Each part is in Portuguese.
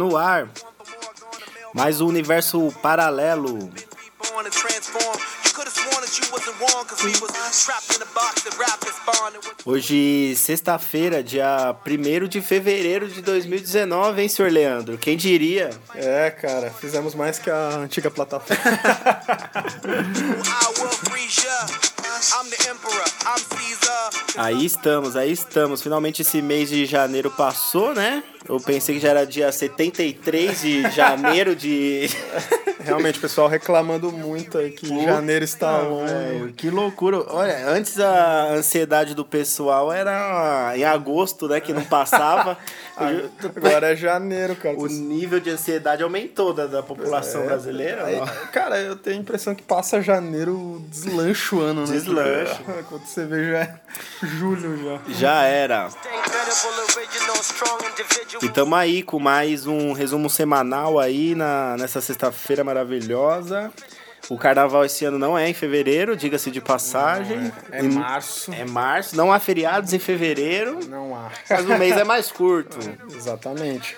No ar. Mais um universo paralelo. Hoje, sexta-feira, dia 1 de fevereiro de 2019, hein, senhor Leandro? Quem diria? É, cara, fizemos mais que a antiga plataforma. Aí estamos, aí estamos. Finalmente esse mês de janeiro passou, né? Eu pensei que já era dia 73 de janeiro de. Realmente, o pessoal reclamando muito aí que Puta, janeiro está longo. Que loucura. Olha, antes a ansiedade do pessoal era em agosto, né? Que não passava. Agora é janeiro, cara. O nível de ansiedade aumentou da, da população é, brasileira. Aí, cara, eu tenho a impressão que passa janeiro, deslancha o ano, né? Deslancha. Quando você vê, já é julho já. Já era. E tamo aí com mais um resumo semanal aí na, nessa sexta-feira maravilhosa. O carnaval esse ano não é em fevereiro, diga-se de passagem. é, é março. É março. Não há feriados em fevereiro. Não há. Mas o mês é mais curto. Exatamente.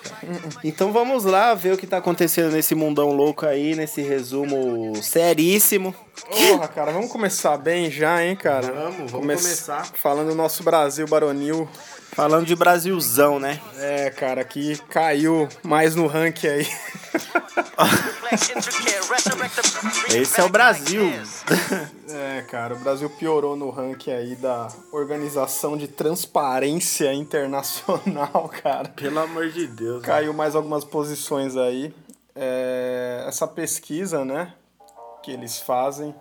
Então vamos lá ver o que tá acontecendo nesse mundão louco aí, nesse resumo seríssimo. Porra, cara, vamos começar bem já, hein, cara? Vamos, vamos Come começar. Falando do nosso Brasil baronil. Falando de Brasilzão, né? É, cara, que caiu mais no ranking aí. Esse é o Brasil. É, cara, o Brasil piorou no ranking aí da Organização de Transparência Internacional, cara. Pelo amor de Deus. Caiu mais algumas posições aí. É, essa pesquisa, né, que eles fazem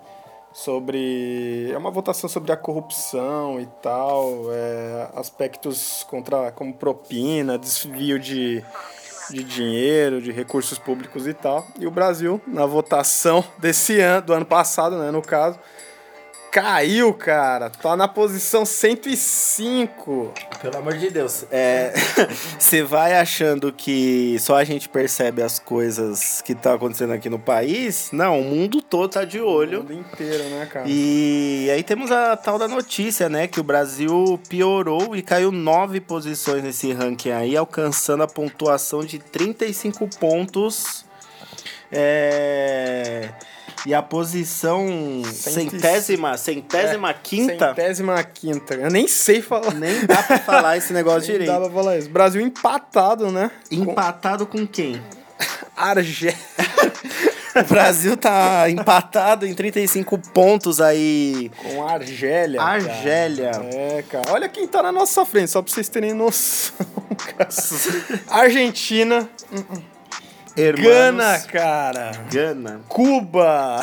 sobre é uma votação sobre a corrupção e tal é, aspectos contra como propina desvio de, de dinheiro de recursos públicos e tal. E o Brasil na votação desse ano do ano passado né no caso Caiu, cara. Tá na posição 105. Pelo amor de Deus. É, você vai achando que só a gente percebe as coisas que estão tá acontecendo aqui no país? Não, o mundo todo tá de olho. O mundo inteiro, né, cara? E aí temos a tal da notícia, né? Que o Brasil piorou e caiu nove posições nesse ranking aí, alcançando a pontuação de 35 pontos. É e a posição centésima, centésima é, quinta. Centésima quinta. Eu nem sei falar. Nem dá pra falar esse negócio nem direito. Dá pra falar isso. Brasil empatado, né? Empatado com, com quem? Argélia. o Brasil tá empatado em 35 pontos aí. Com a Argélia. Argélia. Cara. É, cara. Olha quem tá na nossa frente, só pra vocês terem noção, cara. Argentina. Uh -uh. Gana, cara. Gana. Cuba.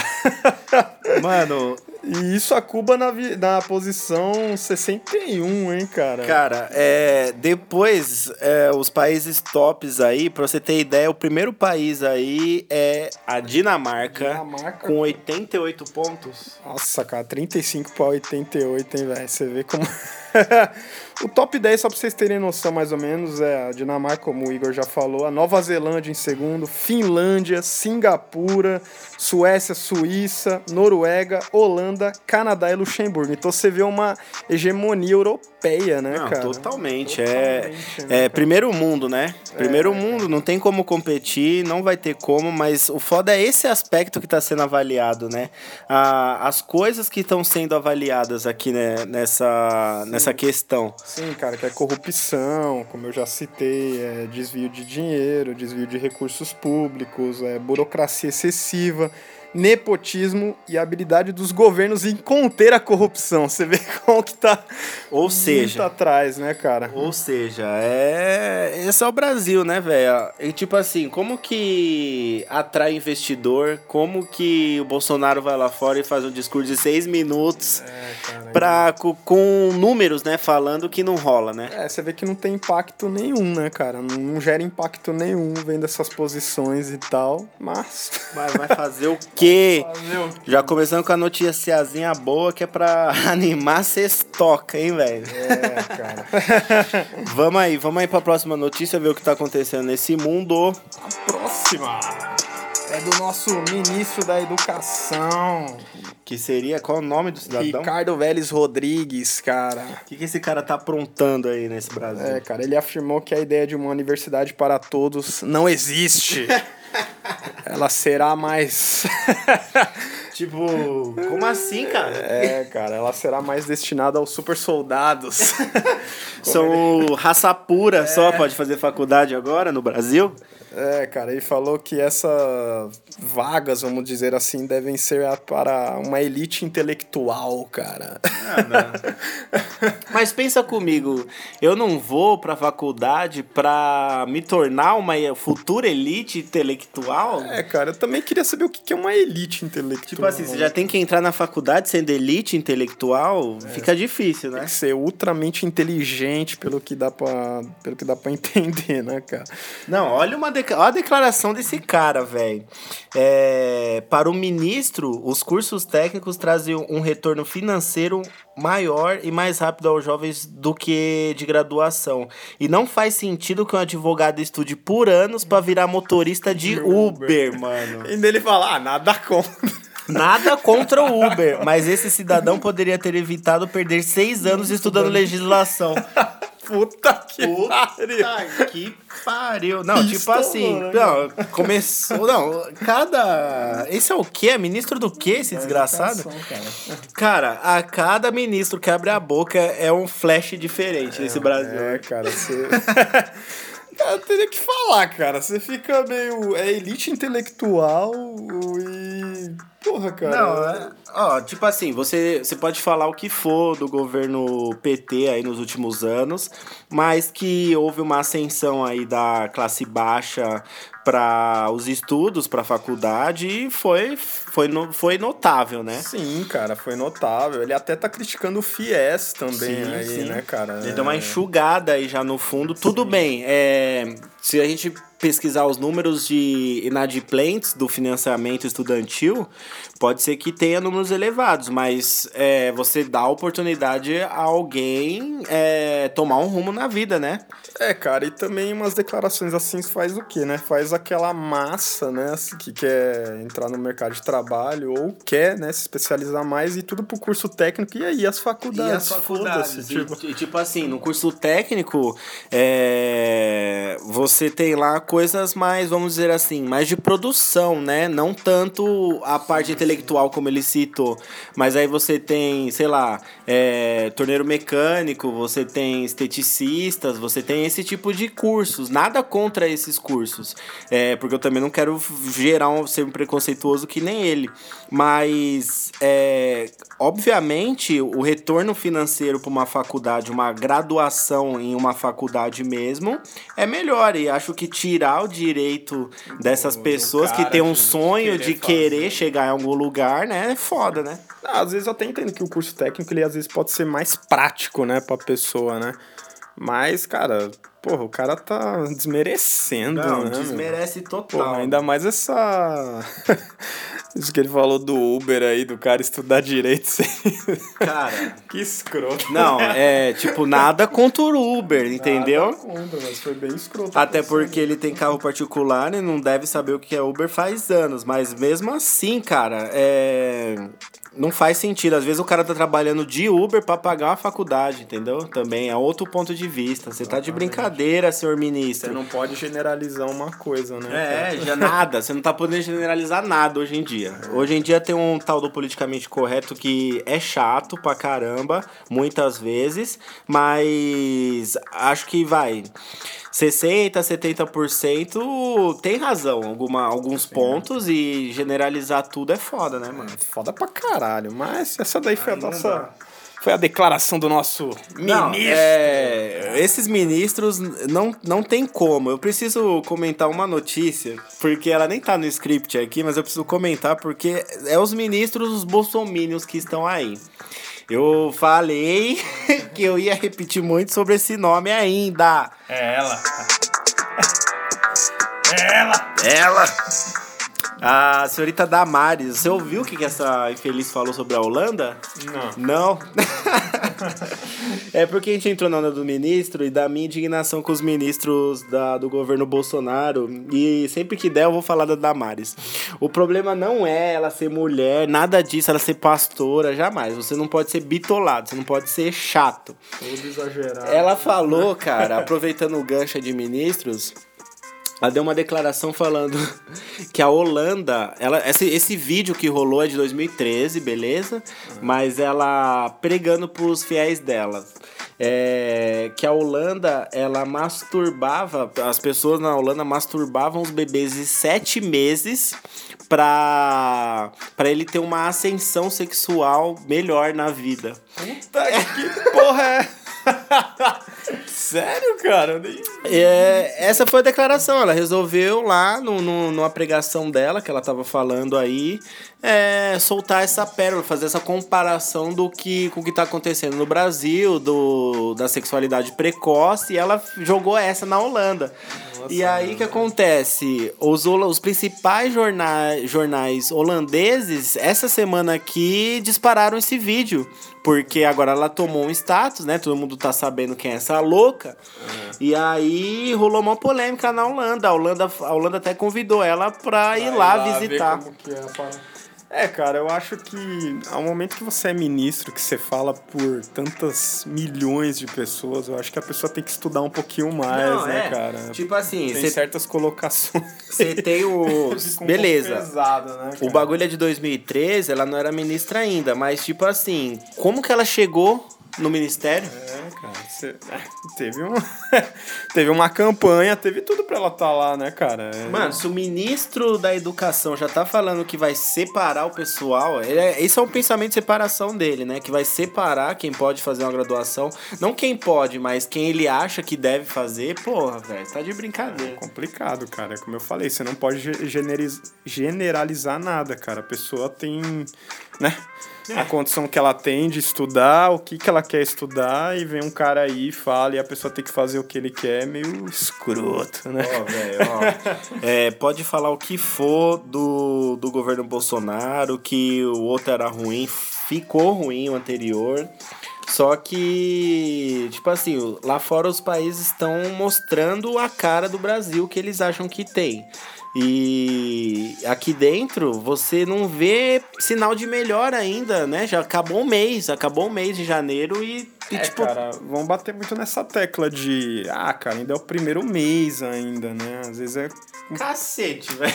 Mano. E isso a Cuba na, na posição 61, hein, cara? Cara, é, depois, é, os países tops aí, pra você ter ideia, o primeiro país aí é a Dinamarca, Dinamarca com 88 pontos. Nossa, cara, 35 pra 88, hein, velho? Você vê como. o top 10, só pra vocês terem noção mais ou menos, é a Dinamarca, como o Igor já falou, a Nova Zelândia em segundo, Finlândia, Singapura, Suécia, Suíça, Noruega, Holanda, Canadá e Luxemburgo. Então você vê uma hegemonia europeia, né, não, cara? Totalmente. É, totalmente né, é primeiro mundo, né? Primeiro é, mundo, não tem como competir, não vai ter como, mas o foda é esse aspecto que está sendo avaliado, né? Ah, as coisas que estão sendo avaliadas aqui né, nessa, nessa questão. Sim, cara, que é corrupção, como eu já citei, é desvio de dinheiro, desvio de recursos públicos, é burocracia excessiva nepotismo e a habilidade dos governos em conter a corrupção. Você vê como que tá ou seja, muito atrás, né, cara? Ou seja, é esse é o Brasil, né, velho? E tipo assim, como que atrai investidor? Como que o Bolsonaro vai lá fora e faz um discurso de seis minutos é, cara, pra, com, com, números, né, falando que não rola, né? É, você vê que não tem impacto nenhum, né, cara? Não, não gera impacto nenhum vendo essas posições e tal, mas... Mas vai fazer o quê? Já começando com a noticiazinha boa que é pra animar estoca, hein, velho? É, cara. vamos aí, vamos aí pra próxima notícia, ver o que tá acontecendo nesse mundo. A próxima. é do nosso ministro da Educação. Que seria, qual é o nome do cidadão? Ricardo Vélez Rodrigues, cara. O que, que esse cara tá aprontando aí nesse Brasil? É, cara, ele afirmou que a ideia de uma universidade para todos não existe. Ela será mais. tipo, como assim, cara? É, cara, ela será mais destinada aos super soldados. São ele... raça pura é. só, pode fazer faculdade agora no Brasil? É, cara, ele falou que essas vagas, vamos dizer assim, devem ser para uma elite intelectual, cara. Ah, Mas pensa comigo, eu não vou pra faculdade pra me tornar uma futura elite intelectual? É, cara, eu também queria saber o que é uma elite intelectual. Tipo assim, você já tem que entrar na faculdade sendo elite intelectual, é. fica difícil, né? Tem que ser ultramente inteligente pelo que dá pra, pelo que dá pra entender, né, cara? Não, olha uma Olha a declaração desse cara, velho. É, para o ministro, os cursos técnicos trazem um retorno financeiro maior e mais rápido aos jovens do que de graduação. E não faz sentido que um advogado estude por anos para virar motorista de Uber, mano. E dele falar, ah, nada contra. Nada contra o Uber, mas esse cidadão poderia ter evitado perder seis anos estudando legislação. Puta que Puta pariu. que pariu. Não, tipo assim, né? não, começou, não, cada... Esse é o quê? É ministro do quê, esse é desgraçado? Cara. cara, a cada ministro que abre a boca é um flash diferente é, nesse Brasil. É, cara, você... Cara, teria que falar, cara. Você fica meio. É elite intelectual e. Porra, cara. Não, é. Ó, tipo assim, você, você pode falar o que for do governo PT aí nos últimos anos, mas que houve uma ascensão aí da classe baixa para os estudos, para a faculdade, e foi, foi, no, foi notável, né? Sim, cara, foi notável. Ele até tá criticando o FIES também sim, aí, sim. né, cara? Ele deu uma enxugada aí já no fundo. Tudo sim. bem, é, se a gente pesquisar os números de inadimplentes do financiamento estudantil, pode ser que tenha números elevados, mas é, você dá oportunidade a alguém é, tomar um rumo na vida, né? É, cara, e também umas declarações assim faz o quê, né? Faz aquela massa, né, assim, que quer entrar no mercado de trabalho ou quer, né, se especializar mais e tudo pro curso técnico e aí as faculdades. E as faculdades. Tipo... E, tipo assim, no curso técnico, é, você tem lá coisas mais, vamos dizer assim, mais de produção, né? Não tanto a parte intelectual como ele citou, mas aí você tem, sei lá, é, torneiro mecânico, você tem esteticistas, você tem esse tipo de cursos. Nada contra esses cursos, é, porque eu também não quero gerar um ser preconceituoso que nem ele, mas é, obviamente o retorno financeiro para uma faculdade, uma graduação em uma faculdade mesmo, é melhor e acho que tirar o direito dessas pessoas que têm um sonho de querer fazer. chegar em algum lugar, né? É foda, né? Às vezes eu até entendo que o curso técnico, ele às vezes pode ser mais prático, né, pra pessoa, né? Mas, cara, porra, o cara tá desmerecendo, Não, né? Desmerece meu? total. Porra, ainda mais essa. Isso que ele falou do Uber aí, do cara estudar direito sem. Cara. que escroto. Não, é tipo, nada contra o Uber, entendeu? Nada contra, mas foi bem escroto. Até porque ele tem carro particular e não deve saber o que é Uber faz anos. Mas mesmo assim, cara, é não faz sentido. Às vezes o cara tá trabalhando de Uber para pagar a faculdade, entendeu? Também é outro ponto de vista. Você tá de brincadeira, senhor ministro. Você não pode generalizar uma coisa, né? É, já nada. Você não tá podendo generalizar nada hoje em dia. Hoje em dia tem um tal do politicamente correto que é chato pra caramba, muitas vezes, mas acho que vai. 60%, 70% tem razão, alguma, alguns Sim, pontos né? e generalizar tudo é foda, né, mano? É foda pra caralho, mas essa daí foi a nossa. Foi a declaração do nosso não, ministro. É, esses ministros não, não tem como. Eu preciso comentar uma notícia, porque ela nem tá no script aqui, mas eu preciso comentar porque é os ministros, os bolsomínios que estão aí. Eu falei que eu ia repetir muito sobre esse nome ainda. É ela. É ela. Ela. A senhorita Damares, você ouviu o que, que essa infeliz falou sobre a Holanda? Não. Não? é porque a gente entrou na onda do ministro e da minha indignação com os ministros da, do governo Bolsonaro. E sempre que der, eu vou falar da Damares. O problema não é ela ser mulher, nada disso, ela ser pastora, jamais. Você não pode ser bitolado, você não pode ser chato. Todo exagerado. Ela falou, cara, aproveitando o gancho de ministros ela deu uma declaração falando que a Holanda, ela, esse, esse vídeo que rolou é de 2013, beleza? Mas ela pregando pros fiéis dela. É, que a Holanda, ela masturbava, as pessoas na Holanda masturbavam os bebês de sete meses pra, pra ele ter uma ascensão sexual melhor na vida. Puta que porra é? Sério, cara? Nem... É, essa foi a declaração. Ela resolveu lá no, no, numa pregação dela, que ela tava falando aí, é, soltar essa pérola, fazer essa comparação do que com o que tá acontecendo no Brasil, do, da sexualidade precoce, e ela jogou essa na Holanda. Nossa, e aí o que acontece? Os, os principais jornais, jornais holandeses, essa semana aqui, dispararam esse vídeo. Porque agora ela tomou um status, né? Todo mundo tá sabendo quem é essa louca. Uhum. E aí rolou uma polêmica na Holanda. A Holanda, a Holanda até convidou ela pra ir lá, lá visitar. É, cara, eu acho que ao momento que você é ministro, que você fala por tantas milhões de pessoas, eu acho que a pessoa tem que estudar um pouquinho mais, Não, né, é. cara? Tipo assim, tem cê, certas colocações. Você tem o. Beleza. Um pesado, né, o bagulho é de 2013, ela não era ministra ainda, mas tipo assim, como que ela chegou no ministério. É, cara. Cê, é, teve, um, teve uma campanha, teve tudo pra ela estar tá lá, né, cara? É... Mano, se o ministro da educação já tá falando que vai separar o pessoal, é, esse é um pensamento de separação dele, né? Que vai separar quem pode fazer uma graduação. Não quem pode, mas quem ele acha que deve fazer. Porra, velho, tá de brincadeira. É complicado, cara. Como eu falei, você não pode generalizar nada, cara. A pessoa tem, né? a condição que ela tem de estudar, o que, que ela quer estudar, e vem um cara aí e fala, e a pessoa tem que fazer o que ele quer, meio escroto, né? Ó, velho, ó. é, pode falar o que for do, do governo Bolsonaro, que o outro era ruim, ficou ruim o anterior. Só que, tipo assim, lá fora os países estão mostrando a cara do Brasil que eles acham que tem. E aqui dentro você não vê sinal de melhor ainda, né? Já acabou o mês, acabou o mês de janeiro e, e é, tipo. Cara, vão bater muito nessa tecla de. Ah, cara, ainda é o primeiro mês ains,da né? Às vezes é. Cacete, velho.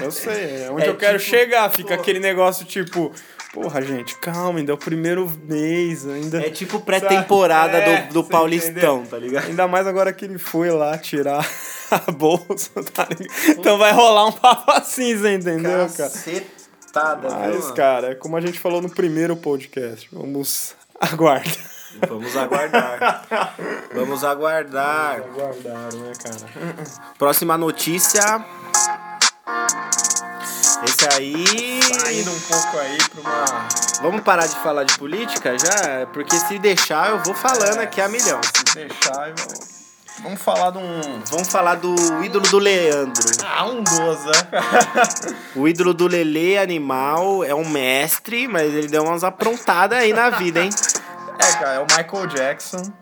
Eu sei, é onde é, eu quero tipo, chegar. Fica pô... aquele negócio tipo. Porra, gente, calma, ainda é o primeiro mês, ainda. É tipo pré-temporada é, do, do Paulistão, entendeu? tá ligado? Ainda mais agora que ele foi lá tirar a bolsa, tá ligado? Então vai rolar um papo cinza, entendeu, Cacetada, cara? Mas, cara, como a gente falou no primeiro podcast, vamos aguardar. Vamos aguardar. Vamos aguardar. Vamos aguardar, né, cara? Próxima notícia. Esse aí. Saindo um pouco aí pra uma. Vamos parar de falar de política já? Porque se deixar, eu vou falando é, aqui a milhão. Se deixar, eu. Vamos falar de um. Vamos falar do ídolo do Leandro. Ah, um dos, né? o ídolo do Lele Animal é um mestre, mas ele deu umas aprontadas aí na vida, hein? É, cara, é o Michael Jackson.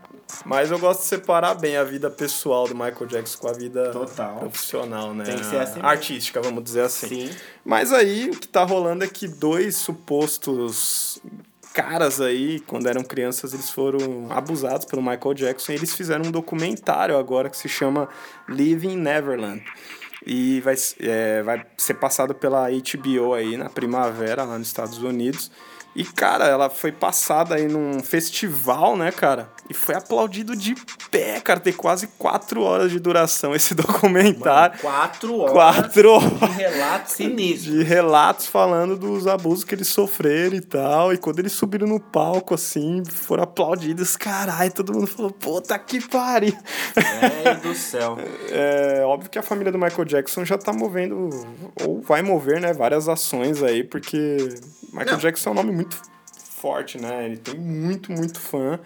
Mas eu gosto de separar bem a vida pessoal do Michael Jackson com a vida Total. profissional, né? Tem que ser assim. Artística, vamos dizer assim. Sim. Mas aí o que tá rolando é que dois supostos caras aí, quando eram crianças, eles foram abusados pelo Michael Jackson e eles fizeram um documentário agora que se chama Living Neverland. E vai, é, vai ser passado pela HBO aí na primavera, lá nos Estados Unidos. E, cara, ela foi passada aí num festival, né, cara? E foi aplaudido de pé, cara. Tem quase quatro horas de duração esse documentário. Mano, quatro horas. Quatro horas. De relatos sinistros. De relatos falando dos abusos que eles sofreram e tal. E quando eles subiram no palco, assim, foram aplaudidos. Caralho, todo mundo falou, puta que pariu. É do céu. É óbvio que a família do Michael Jackson já tá movendo, ou vai mover, né, várias ações aí, porque Michael Não. Jackson é um nome muito forte, né? Ele tem muito, muito fã.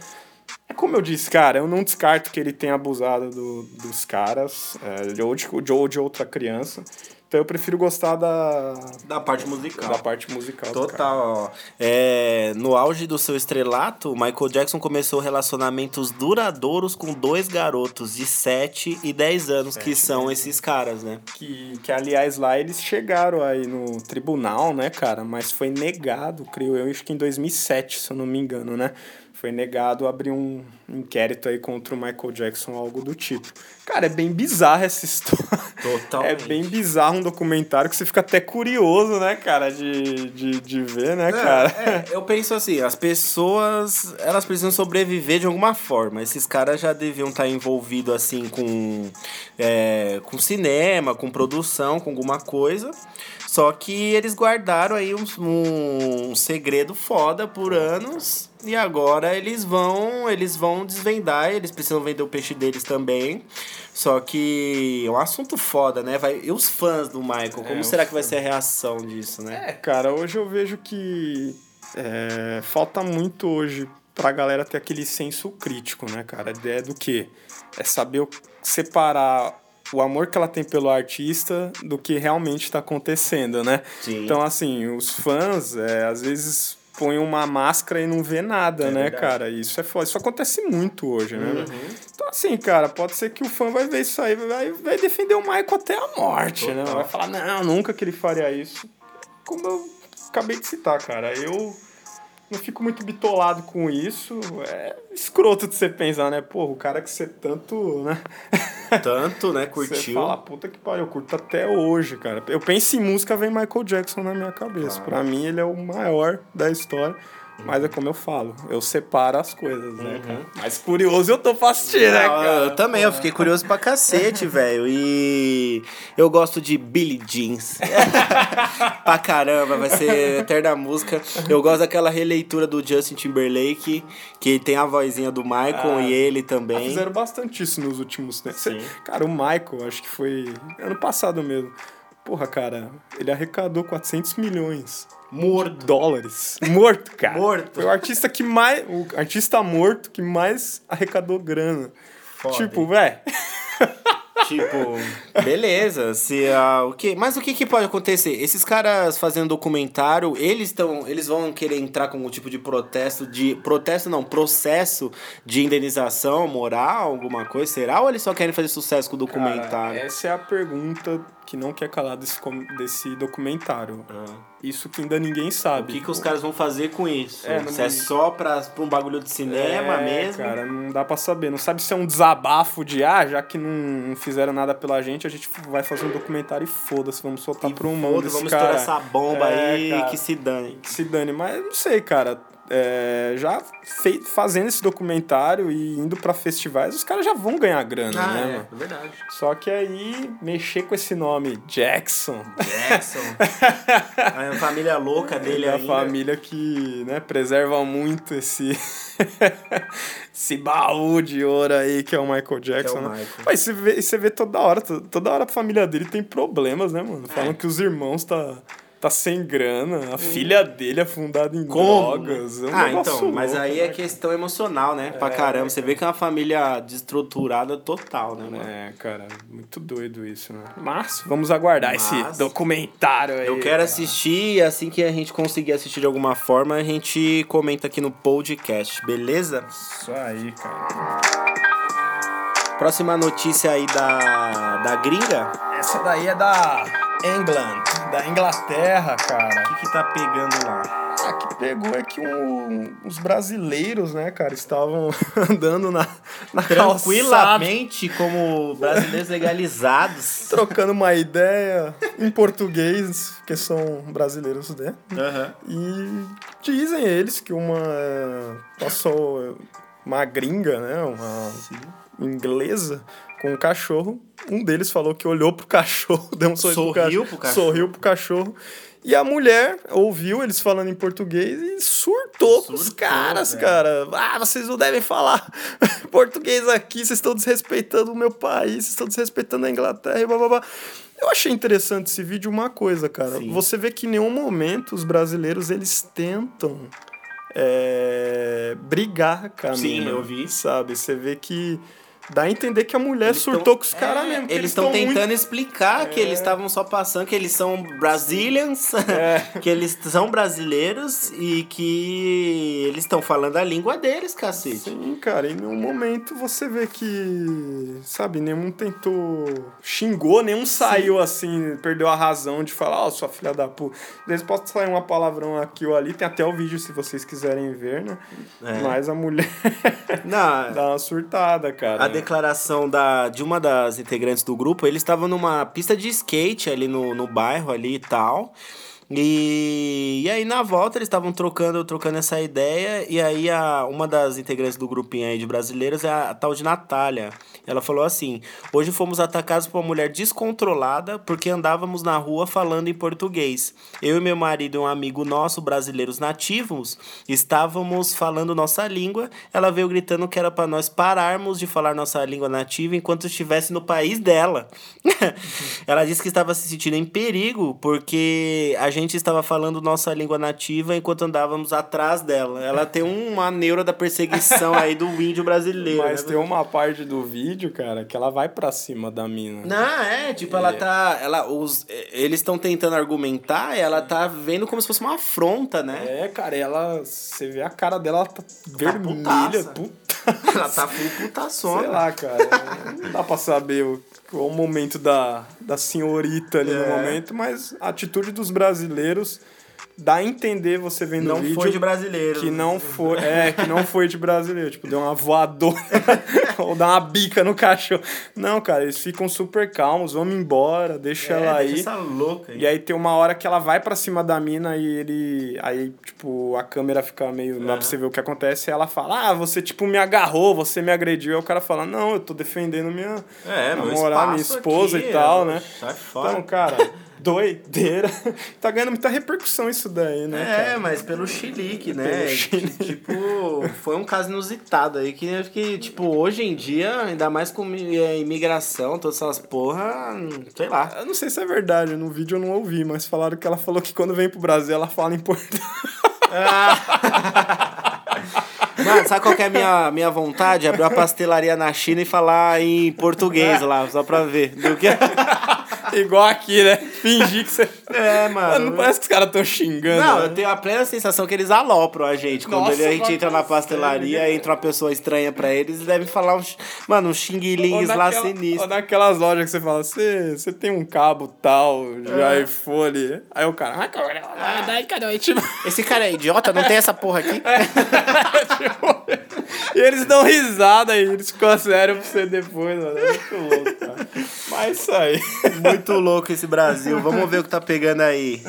É como eu disse, cara, eu não descarto que ele tenha abusado do, dos caras, é, ou, de, ou de outra criança. Então eu prefiro gostar da. Da parte musical. Da parte musical. Total, ó. É, no auge do seu estrelato, Michael Jackson começou relacionamentos duradouros com dois garotos de 7 e 10 anos, 7, que são esses caras, né? Que, que, aliás, lá eles chegaram aí no tribunal, né, cara? Mas foi negado, creio eu, acho que em 2007, se eu não me engano, né? Foi negado abrir um inquérito aí contra o Michael Jackson, algo do tipo. Cara, é bem bizarra essa história. Totalmente. É bem bizarro um documentário que você fica até curioso, né, cara, de, de, de ver, né, cara? É, eu penso assim, as pessoas, elas precisam sobreviver de alguma forma. Esses caras já deviam estar envolvidos, assim, com, é, com cinema, com produção, com alguma coisa. Só que eles guardaram aí um, um segredo foda por anos e agora eles vão, eles vão desvendar, eles precisam vender o peixe deles também. Só que é um assunto foda, né? Vai, e os fãs do Michael, como é, será que vai ser a reação disso, né? É, cara, hoje eu vejo que é, falta muito hoje pra galera ter aquele senso crítico, né, cara? A ideia do quê? É saber separar o amor que ela tem pelo artista do que realmente está acontecendo, né? Sim. Então, assim, os fãs, é, às vezes põe uma máscara e não vê nada, é né, verdade. cara? Isso é foda. Isso acontece muito hoje, né? Uhum. Então, assim, cara, pode ser que o fã vai ver isso aí, vai, vai defender o Michael até a morte, né? Total. né? Vai falar, não, nunca que ele faria isso. Como eu acabei de citar, cara, eu não fico muito bitolado com isso. É escroto de você pensar, né? Pô, o cara que você tanto, né? Tanto, né? Curtiu. Você fala, puta que pariu, eu curto até hoje, cara. Eu penso em música, vem Michael Jackson na minha cabeça. Claro. Pra mim, ele é o maior da história. Mas é como eu falo, eu separo as coisas, né, uhum. cara? Mas curioso eu tô pra assistir, né, cara? Eu também, eu fiquei curioso pra cacete, velho. E eu gosto de Billy Jeans. pra caramba, vai ser eterna música. Eu gosto daquela releitura do Justin Timberlake, que tem a vozinha do Michael ah, e ele também. Fizeram bastante isso nos últimos tempos. Sim. Cara, o Michael, acho que foi ano passado mesmo. Porra, cara, ele arrecadou 400 milhões Morto. Dólares. Morto, cara. Morto. Foi o artista que mais. O artista morto que mais arrecadou grana. Foda, tipo, velho. Tipo, beleza, se uh, o que, mas o que, que pode acontecer? Esses caras fazendo documentário, eles estão, eles vão querer entrar com algum tipo de protesto de protesto não, processo de indenização moral, alguma coisa, será ou eles só querem fazer sucesso com o documentário? Cara, essa é a pergunta que não quer calar desse, desse documentário. Ah. Isso que ainda ninguém sabe. O que, que os caras vão fazer com isso? É, se é só pra, pra um bagulho de cinema é, mesmo? cara, não dá pra saber. Não sabe se é um desabafo de, ah, já que não fizeram nada pela gente, a gente vai fazer um documentário e foda-se, vamos soltar e pro mundo Vamos estourar essa bomba é, aí cara, que se dane. Que se dane. Mas não sei, cara é, já fei, fazendo esse documentário e indo para festivais, os caras já vão ganhar grana, ah, né? É, é verdade. Só que aí, mexer com esse nome Jackson. Jackson. a família louca dele é a família que né, preserva muito esse. esse baú de ouro aí que é o Michael Jackson. É o né? Michael. Mas você vê, você vê toda hora, toda hora a família dele tem problemas, né, mano? Falam é. que os irmãos tá tá sem grana, a filha dele é fundada em Como? drogas. É um ah, então, louco, mas aí é questão emocional, né? Pra é, caramba. Você vê que é uma família destruturada total, né, mano? É, cara, muito doido isso, né? Mas vamos aguardar mas, esse documentário aí. Eu quero assistir e assim que a gente conseguir assistir de alguma forma, a gente comenta aqui no podcast, beleza? Isso aí, cara. Próxima notícia aí da, da gringa. Essa daí é da England, da Inglaterra, cara. O que, que tá pegando lá? Ah, que pegou é que um, os brasileiros, né, cara, estavam andando na, na Tranquilamente, calçada. como brasileiros legalizados. Trocando uma ideia em português, que são brasileiros, né? Uhum. E dizem eles que uma passou uma gringa, né, uma Sim. inglesa, com um cachorro. Um deles falou que olhou pro cachorro, deu um sorriso sorriu pro, pro cachorro. Sorriu pro cachorro. E a mulher ouviu eles falando em português e surtou, surtou com os caras, velho. cara. Ah, vocês não devem falar português aqui, vocês estão desrespeitando o meu país, vocês estão desrespeitando a Inglaterra e blá blá blá. Eu achei interessante esse vídeo uma coisa, cara. Sim. Você vê que em nenhum momento os brasileiros eles tentam é, brigar com a Sim, eu vi. Sabe? Você vê que dá a entender que a mulher surtou com os caras É, mesmo. Eles estão tentando muito- explicar que eles estavam só passando, que eles são Brazilians, É. que eles são brasileiros e que eles estão falando a língua deles, cacete. Sim, cara, em nenhum momento você vê que, sabe, nenhum tentou, xingou, nenhum saiu assim, perdeu a razão de falar, ó, sua filha da puta. Vezes pode sair uma palavrão aqui ou ali, tem até o vídeo se vocês quiserem ver, né? É. Mas a mulher Não, dá uma surtada, cara. a declaração da, de uma das integrantes do grupo, eles estavam numa pista de skate ali no, no bairro ali e tal. E, e aí na volta eles estavam trocando, trocando essa ideia, e aí a, uma das integrantes do grupinho aí de brasileiros é a, tal de Natália. Ela falou assim: hoje fomos atacados por uma mulher descontrolada porque andávamos na rua falando em português. Eu e meu marido e um amigo nosso, brasileiros nativos, estávamos falando nossa língua. Ela veio gritando que era para nós pararmos de falar nossa língua nativa enquanto estivesse no país dela. Ela disse que estava se sentindo em perigo porque a gente estava falando nossa língua nativa enquanto andávamos atrás dela. Ela tem uma neura da perseguição aí do índio brasileiro. Mas né? tem uma parte do vídeo, cara, que ela vai pra cima da mina. Não, é, tipo, ela tá. Ela, os, eles estão tentando argumentar e ela tá vendo como se fosse uma afronta, né? É, cara, ela. Você vê a cara dela, ela tá vermelha, putaça. puta. Ela tá full putaçona. Sei lá, cara. Não dá pra saber o, o momento da, da senhorita ali no É. momento, mas a atitude dos brasileiros dá a entender você vendo Não vídeo. foi de brasileiro. Que não foi, é, que não foi de brasileiro, tipo, deu uma voadora ou dá uma bica no cachorro. Não, cara, eles ficam super calmos, vamos embora, deixa É, ela deixa aí. essa louca aí. E aí tem uma hora que ela vai pra cima da mina e ele. Aí, tipo, a câmera fica meio. Não dá pra você ver o que acontece. E ela fala: Ah, você, tipo, me agarrou, você me agrediu. Aí o cara fala: Não, eu tô defendendo minha É, minha esposa aqui, e tal, né? Sai fora. Então, cara, doideira. tá ganhando muita repercussão isso daí, né? É, cara? mas pelo chilique, né? Pelo chilique. Tipo, foi um caso inusitado aí que, que, tipo, hoje em dia, ainda mais com é, imigração, todas essas porra, sei lá. Eu não sei se é verdade, no vídeo eu não ouvi, mas falaram que ela falou que quando vem pro Brasil ela fala em português. Mano, sabe qual que é a minha, minha vontade? Abrir uma pastelaria na China e falar em português lá, só pra ver. Do que... Igual aqui, né? Fingir que você. É, Mano, não parece que os caras tão xingando. Não, né? eu tenho a plena sensação que eles alopram a gente. Quando Nossa, ele- a gente entra na pastelaria, sério. entra uma pessoa estranha pra eles, eles devem falar uns. Mano, uns Ou xinguilings lá sinistros. Ou naquelas lojas que você fala, você, tem um cabo tal, já É. iPhone. Aí o cara, ah, cara, ah, cara, tipo, Esse cara é idiota, não tem essa porra aqui? E eles dão risada e eles ficam sério pra você depois, mano. É muito louco, cara. Mas isso aí. Muito louco esse Brasil. Vamos ver o que tá pegando aí.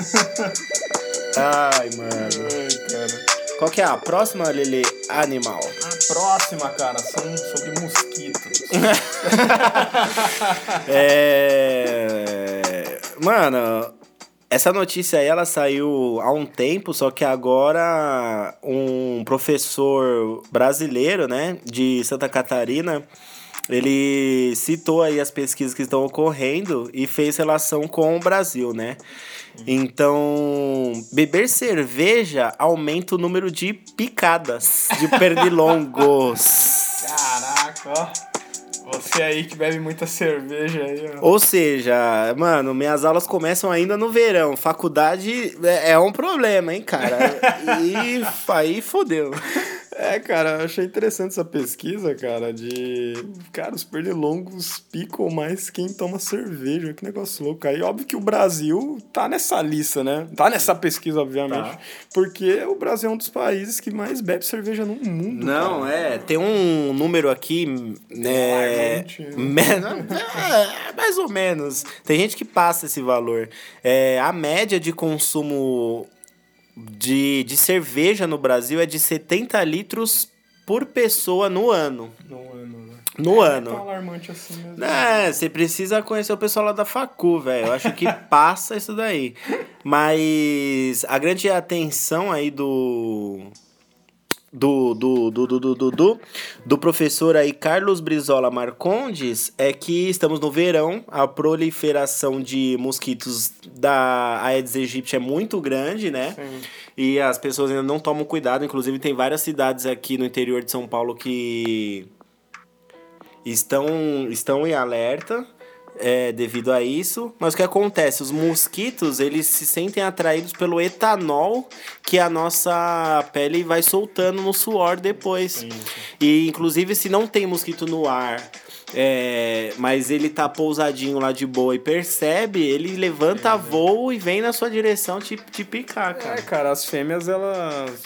Ai, mano. Ai, cara. Qual que é a próxima, Lele? Animal. A próxima, cara, são sobre mosquitos. É. Mano, essa notícia aí ela saiu há um tempo, só que agora um professor brasileiro, né, de Santa Catarina, ele citou aí as pesquisas que estão ocorrendo e fez relação com o Brasil, né? Então, beber cerveja aumenta o número de picadas de pernilongos. Caraca, ó. Você aí que bebe muita cerveja aí, ó. Ou seja, mano, minhas aulas começam ainda no verão. Faculdade é, é um problema, hein, cara? E aí fodeu. É, cara, eu achei interessante essa pesquisa, cara, de. Cara, os pernilongos picam mais quem toma cerveja. Que negócio louco. Aí, óbvio que o Brasil tá nessa lista, né? Tá nessa pesquisa, obviamente. Tá. Porque o Brasil é um dos países que mais bebe cerveja no mundo. Não, cara. é, tem um número aqui, né? É, mais ou menos. Tem gente que passa esse valor. É, a média de consumo de, de cerveja no Brasil é de 70 litros por pessoa no ano. No ano, né? No é ano. tão alarmante assim mesmo. É, você precisa conhecer o pessoal lá da Facu, velho. Eu acho que passa isso daí. Mas a grande atenção aí do do, do, do, do, do, do, do professor aí Carlos Brizola Marcondes é que estamos no verão, a proliferação de mosquitos da Aedes aegypti é muito grande, né? Sim. E as pessoas ainda não tomam cuidado, inclusive tem várias cidades aqui no interior de São Paulo que estão, estão em alerta é, devido a isso. Mas o que acontece? Os mosquitos, eles se sentem atraídos pelo etanol que a nossa pele vai soltando no suor depois. E, inclusive, se não tem mosquito no ar... É, mas ele tá pousadinho lá de boa e percebe, ele levanta é, voo e vem na sua direção te, te picar, cara. É, cara, as fêmeas, elas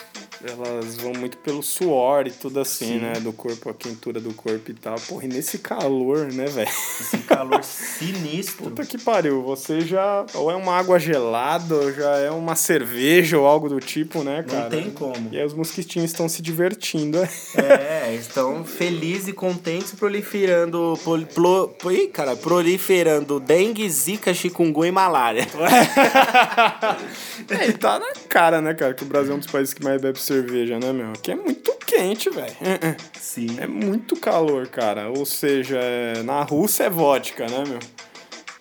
elas vão muito pelo suor e tudo assim, Sim. né? Do corpo, a quentura do corpo e tal. Porra, e nesse calor, né, velho? Esse calor sinistro. Puta que pariu. Você já. Ou é uma água gelada, ou já é uma cerveja ou algo do tipo, né, cara? Não tem como. E aí os mosquitinhos estão se divertindo. É, estão felizes e contentes proliferando. Pol, plo, ih, cara, proliferando dengue, zika, chikungunya e malária. é, e tá na cara, né, cara, que o Brasil é um dos países que mais bebe cerveja né, meu? Aqui é muito quente, velho. É, é. Sim. É muito calor, cara. Ou seja, é... na Rússia é vodka, né, meu?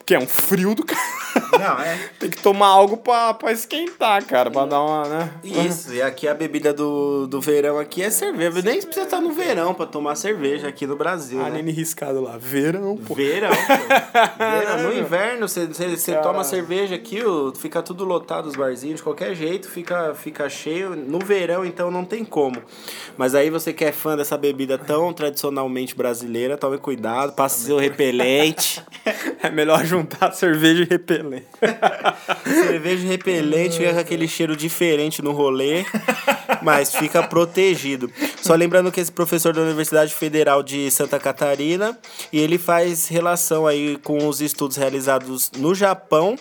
Que é um frio do caralho. Não, é. Tem que tomar algo pra, pra esquentar, cara, pra dar uma, né? Isso, e aqui a bebida do, do verão aqui é cerveja. Nem precisa estar no verão pra tomar cerveja aqui no Brasil. Ah, né? nem riscado lá. Verão, pô. Verão, pô. verão. No inverno, você, toma cerveja aqui, fica tudo lotado os barzinhos, de qualquer jeito, fica, fica cheio. No verão, então, não tem como. Mas aí você que é fã dessa bebida tão tradicionalmente brasileira, tome cuidado, passe seu repelente. é melhor juntar cerveja e repelente. Cerveja repelente, fica com aquele cheiro diferente no rolê, mas fica protegido. Só lembrando que esse professor da Universidade Federal de Santa Catarina, e ele faz relação aí com os estudos realizados no Japão